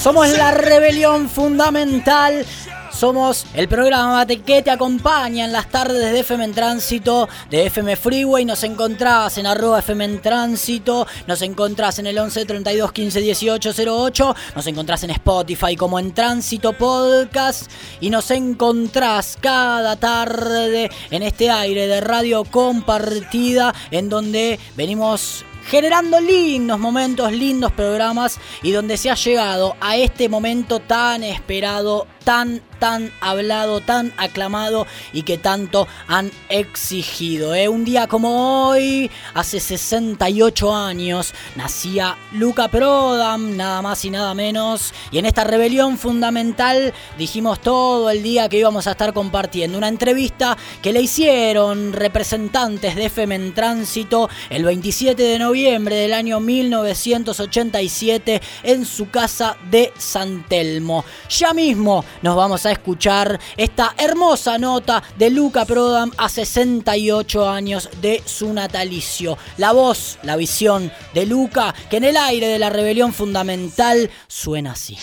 Somos la rebelión fundamental. Somos el programa que te acompaña en las tardes de FM en Tránsito, de FM Freeway. Nos encontrás en arroba FM en Tránsito. Nos encontrás en el 11 32 15 18 08. Nos encontrás en Spotify como en Tránsito Podcast. Y nos encontrás cada tarde en este aire de radio compartida en donde venimos generando lindos momentos, lindos programas y donde se ha llegado a este momento tan esperado, tan tan hablado, tan aclamado y que tanto han exigido. ¿eh? Un día como hoy, hace 68 años, nacía Luca Prodam, nada más y nada menos. Y en esta rebelión fundamental dijimos todo el día que íbamos a estar compartiendo una entrevista que le hicieron representantes de FM en Tránsito el 27 de noviembre del año 1987 en su casa de San Telmo. Ya mismo nos vamos a escuchar esta hermosa nota de Luca Prodam a 68 años de su natalicio. La voz, la visión de Luca, que en el aire de la rebelión fundamental suena así.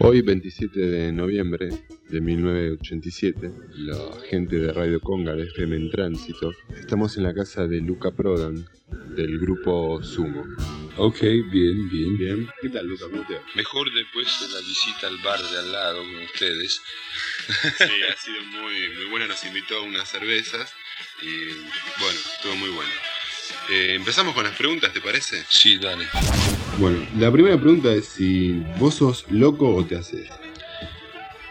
Hoy, 27 de noviembre de 1987, la gente de Radio Conga de FM en Tránsito, estamos en la casa de Luca Prodan, del grupo Sumo. Ok, bien, bien. Bien. ¿Qué tal, Luca? ¿Cómo te va? Mejor después de la visita al bar de al lado con ustedes. Sí, ha sido muy, muy buena. Nos invitó a unas cervezas y bueno, estuvo muy bueno. Eh, empezamos con las preguntas, ¿te parece? Sí, dale. Bueno, la primera pregunta es si vos sos loco o te haces.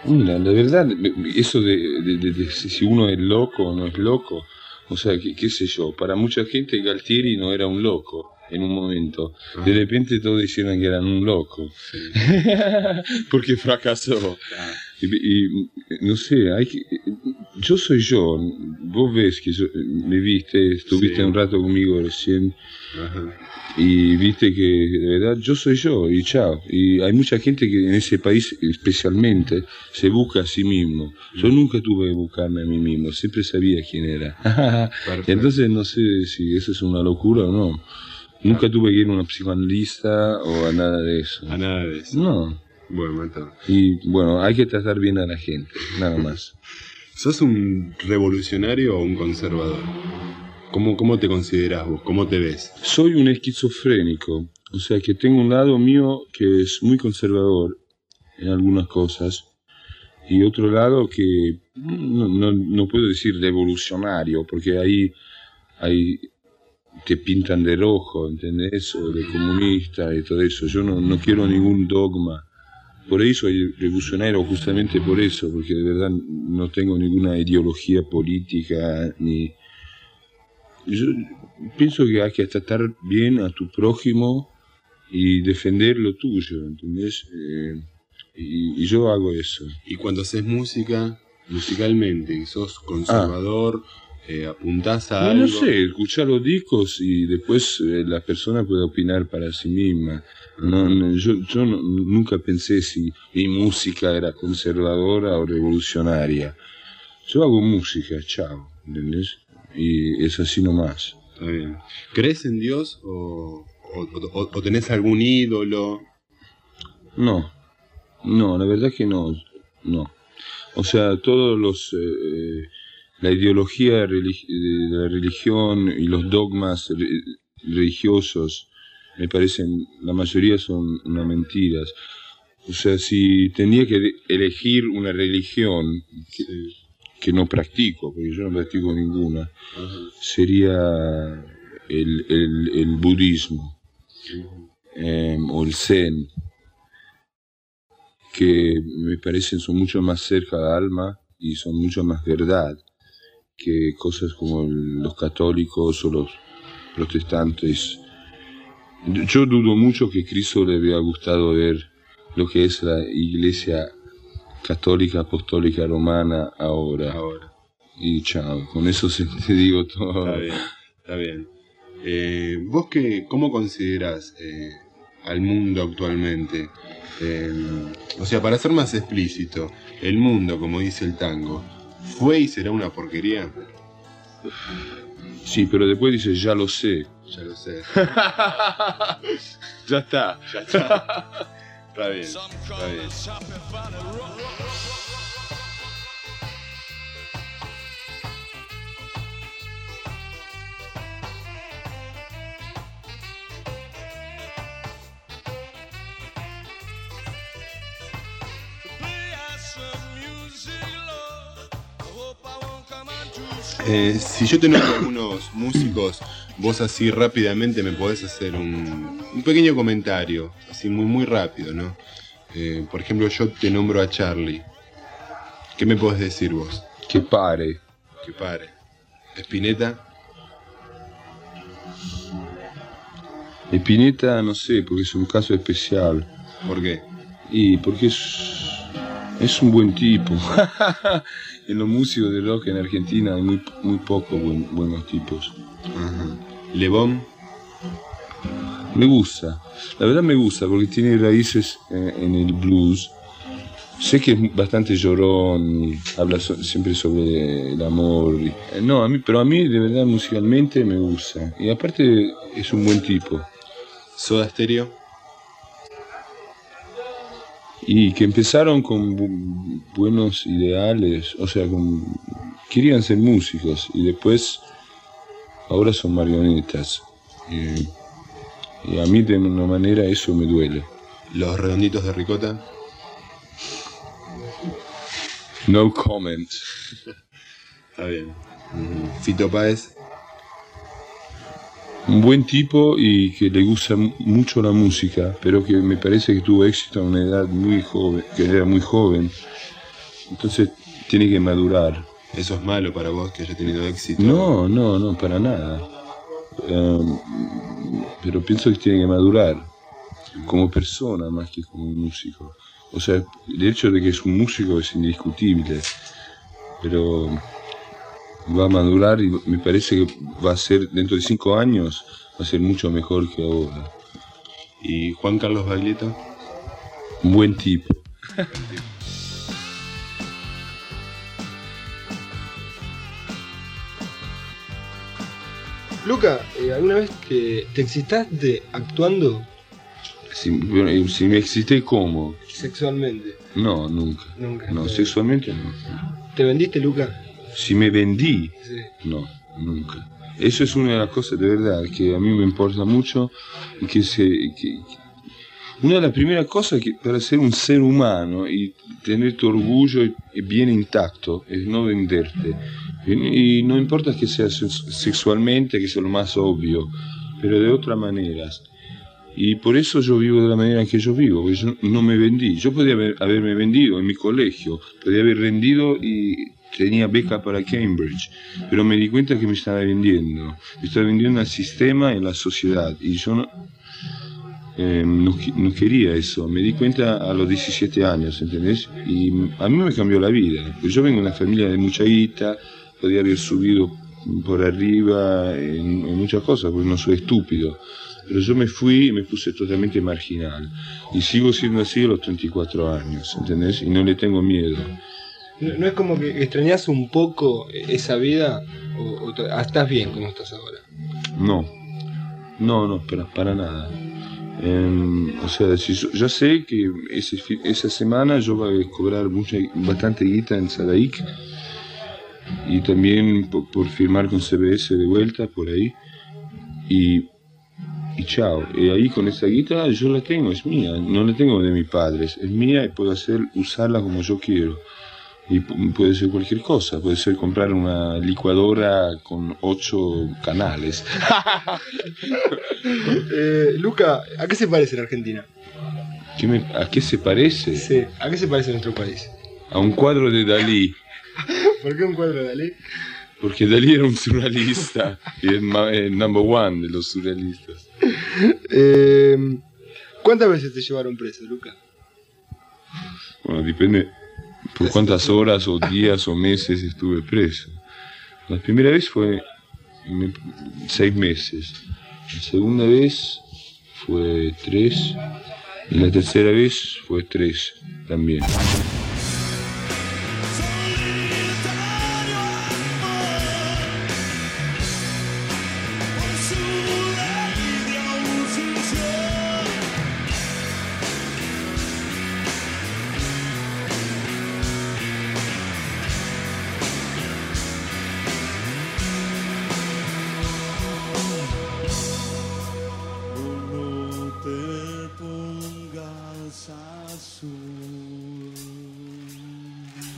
Mira, la verdad, eso de, de- de- de si uno es loco o no es loco, o sea, qué, qué sé yo, para mucha gente Galtieri no era un loco en un momento. De repente todos dijeron que eran un loco. Porque fracasó. Y, y, no sé, hay que, yo soy yo. Vos ves que yo- me viste, estuviste Sí. un rato conmigo recién. Ajá. Y viste que de verdad yo soy yo y chao. Y hay mucha gente que en ese país especialmente se busca a sí mismo. Yo nunca tuve que buscarme a mí mismo, siempre sabía quién era. Entonces no sé si eso es una locura o no. Nunca tuve que ir a una psicoanalista o a nada de eso. A nada de eso. No. Bueno, está. Y bueno, hay que tratar bien a la gente, nada más. ¿Sos un revolucionario o un conservador? ¿Cómo, ¿Cómo te considerás vos? ¿Cómo te ves? Soy un esquizofrénico, o sea que tengo un lado mío que es muy conservador en algunas cosas y otro lado que no, no- puedo decir revolucionario porque ahí, ahí te pintan de rojo, ¿entendés? O de comunista y todo eso. Yo no, no quiero ningún dogma. Por ahí soy revolucionario justamente por eso, porque de verdad no tengo ninguna ideología política ni... Yo pienso que hay que tratar bien a tu prójimo y defender lo tuyo, ¿entendés? Eh, y, y yo hago eso. Y cuando haces música, musicalmente, sos conservador, eh, apuntás a No, algo. no sé, escuchar los discos y después eh, la persona puede opinar para sí misma. No, no, yo yo no- nunca pensé si mi música era conservadora o revolucionaria. Yo hago música, chao, ¿entendés? Y es así nomás. Está bien. ¿Crees en Dios o, o, o- o tenés algún ídolo? No, no, la verdad que no, no. O sea, todos los, eh, la ideología de la religión y los dogmas re- religiosos, me parecen, la mayoría son unas mentiras. O sea, si tenía que elegir una religión que, que no practico, porque yo no practico ninguna, sería el, el, el budismo eh, o el zen que me parecen son mucho más cerca del alma y son mucho más verdad que cosas como los católicos o los protestantes. Yo dudo mucho que Cristo le había gustado ver lo que es la iglesia católica apostólica romana ahora. Ahora. Y chao, con eso se te digo todo. Está bien, está bien. Eh, ¿Vos qué, cómo considerás eh, al mundo actualmente? Eh, o sea, para ser más explícito, el mundo, como dice el tango, ¿fue y será una porquería? Sí, pero después dice, ya lo sé. Ya lo sé. ya está. Ya está. está bien, está bien. Eh, si yo te nombro algunos músicos, vos así rápidamente me podés hacer un, un pequeño comentario, así muy muy rápido, ¿no? Eh, por ejemplo, yo te nombro a Charlie. ¿Qué me podés decir vos? Que pare. Que pare. Espineta. Espineta, no sé, porque es un caso especial. ¿Por qué? Y porque es, es un buen tipo. en los músicos de rock en Argentina hay muy, muy pocos buen- buenos tipos. Ajá. Lebón. Me gusta, la verdad me gusta porque tiene raíces eh, en el blues. Sé que es bastante llorón, y habla so- siempre sobre el amor. eh, no, a mí, pero a mí de verdad musicalmente me gusta. Y aparte es un buen tipo. Soda Stereo. Y que empezaron con bu- buenos ideales, o sea, con, querían ser músicos y después ahora son marionetas. Y, y a mí de una manera eso me duele. Los redonditos de ricota. No comment. Está bien. Fito Páez. Un buen tipo y que le gusta mu- mucho la música, pero que me parece que tuvo éxito a una edad muy joven, que era muy joven. Entonces tiene que madurar. Eso es malo para vos que haya tenido éxito. No, no, no, para nada. Em, pero pienso que tiene que madurar como persona más que como músico. O sea, el hecho de que es un músico es indiscutible, pero va a madurar y me parece que va a ser, dentro de cinco años, va a ser mucho mejor que ahora. Y Juan Carlos Baglietto. Un buen tipo. Luca, eh, ¿alguna vez te, te excitaste actuando si me excité, ¿cómo? sexualmente? No, nunca. Nunca. No, sexualmente no. ¿Te vendiste, Luca? Si me vendí, Sí. No, nunca. Eso es una de las cosas de verdad que a mí me importa mucho y que se que- una de las primeras cosas que para ser un ser humano y tener tu orgullo bien intacto es no venderte. Y, y no importa que sea sex- sexualmente, que sea lo más obvio, pero de otras maneras. Y por eso yo vivo de la manera en que yo vivo, porque yo no me vendí. Yo podía haber- haberme vendido en mi colegio, podía haber rendido y tenía beca para Cambridge, pero me di cuenta que me estaba vendiendo. Me estaba vendiendo al sistema y la sociedad. Y yo no, eh, no, no quería eso. Me di cuenta a los 17 años, ¿entendés? Y a mí me cambió la vida. Pues yo vengo de una familia de mucha guita, podía haber subido por arriba en, en muchas cosas, porque no soy estúpido. Pero yo me fui y me puse totalmente marginal. Y sigo siendo así a los 34 años, ¿entendés? Y no le tengo miedo. ¿No, es como que extrañas un poco esa vida o, ah, estás bien como estás ahora? No, no, no, para, para nada. Em, o sea, si sé que esa semana yo voy a cobrar mucha, bastante guita en Sadaic y también por, por firmar con CBS de vuelta por ahí. Y, y chao. Y ahí con esa guita yo la tengo, es mía, no la tengo de mis padres, es mía y puedo hacer, usarla como yo quiero. Y pu- puede ser cualquier cosa, puede ser comprar una licuadora con ocho canales. Eh, Luca, ¿a qué se parece la Argentina? ¿Qué me- ¿A qué se parece? Sí, ¿a qué se parece nuestro país? A un cuadro de Dalí. ¿Por qué un cuadro de Dalí? Porque Dalí era un surrealista y ma- el number one de los surrealistas. Eh, ¿Cuántas veces te llevaron preso, Luca? Bueno, depende por cuántas horas o días o meses estuve preso. La primera vez fue seis meses. La segunda vez fue tres. Y la tercera vez fue tres también.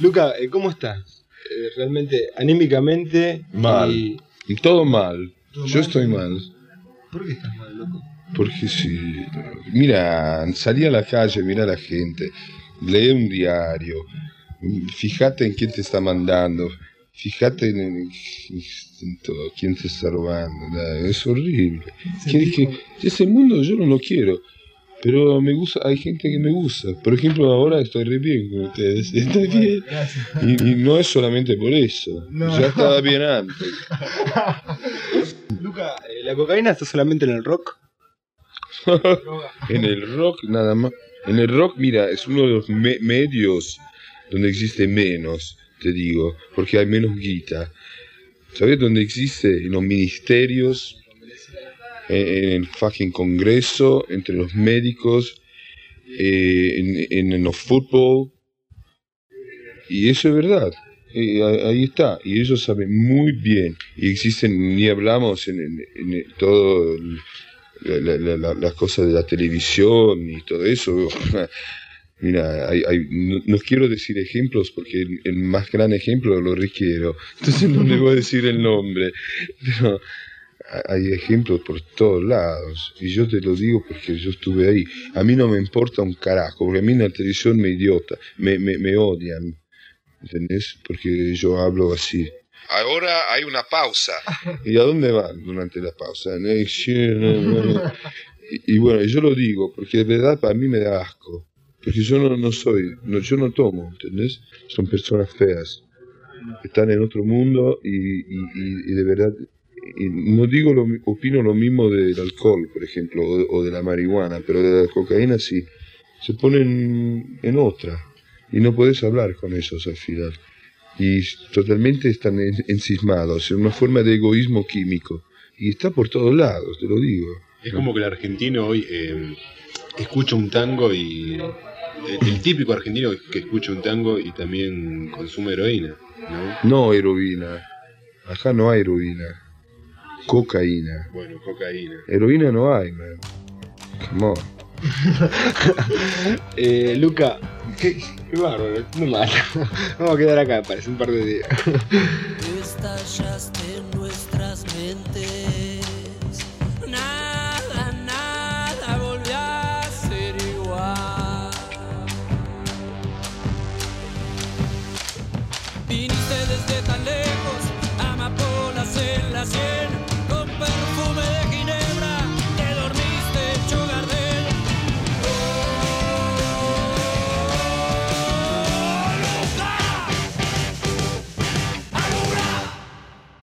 Luca, eh, ¿cómo estás? Eh, realmente, anímicamente. Mal. y- Todo mal. ¿Todo Yo mal? estoy mal. ¿Por qué estás mal, loco? Porque si. Mira, salí a la calle, mira a la gente, lee un diario, fíjate en quién te está mandando, fíjate en, en todo, quién te está robando. Es horrible. Que- que- ese mundo yo no lo quiero. Pero me gusta, hay gente que me gusta. Por ejemplo, ahora estoy re bien con ustedes. Estoy bien. Y, y no es solamente por eso. No. Ya estaba bien antes. Luca, eh, ¿la cocaína está solamente en el rock? En el rock nada más. En el rock, mira, es uno de los me- medios donde existe menos, te digo, porque hay menos guita. ¿Sabes dónde existe? En los ministerios, en, en el fucking congreso, entre los médicos, eh, en, en, los fútbol. Y eso es verdad. Eh, ahí está. Y ellos saben muy bien. Y existen, ni hablamos en, en- todo el- la- la- la- la- las cosas de la televisión y todo eso. Mira, hay, hay- no, no quiero decir ejemplos porque el, el más gran ejemplo lo requiero. Entonces no le voy a decir el nombre. Pero hay ejemplos por todos lados. Y yo te lo digo porque yo estuve ahí. A mí no me importa un carajo, porque a mí en la televisión me idiota, me, me, me odian. ¿Entendés? Porque yo hablo así. Ahora hay una pausa. ¿Y a dónde van durante la pausa? Y, y bueno, yo lo digo porque de verdad para mí me da asco. Porque yo no, no soy, no, yo no tomo, ¿entendés? Son personas feas. Están en otro mundo y, y- de verdad, no digo lo, opino lo mismo del alcohol, por ejemplo, o, o de la marihuana, pero de la cocaína sí. Se ponen en otra y no puedes hablar con ellos al final y totalmente están en- encismados en una forma de egoísmo químico. Y está por todos lados, te lo digo. Es como que el argentino hoy eh, escucha un tango y. El, el típico argentino que escucha un tango y también consume heroína, ¿no? No heroína. Acá no hay heroína. Cocaína. Bueno, cocaína. Heroína no hay, man. Come on. Eh, Luca, qué, qué bárbaro, no mal. Vamos a quedar acá, parece un par de días. Estallaste en nuestras mentes.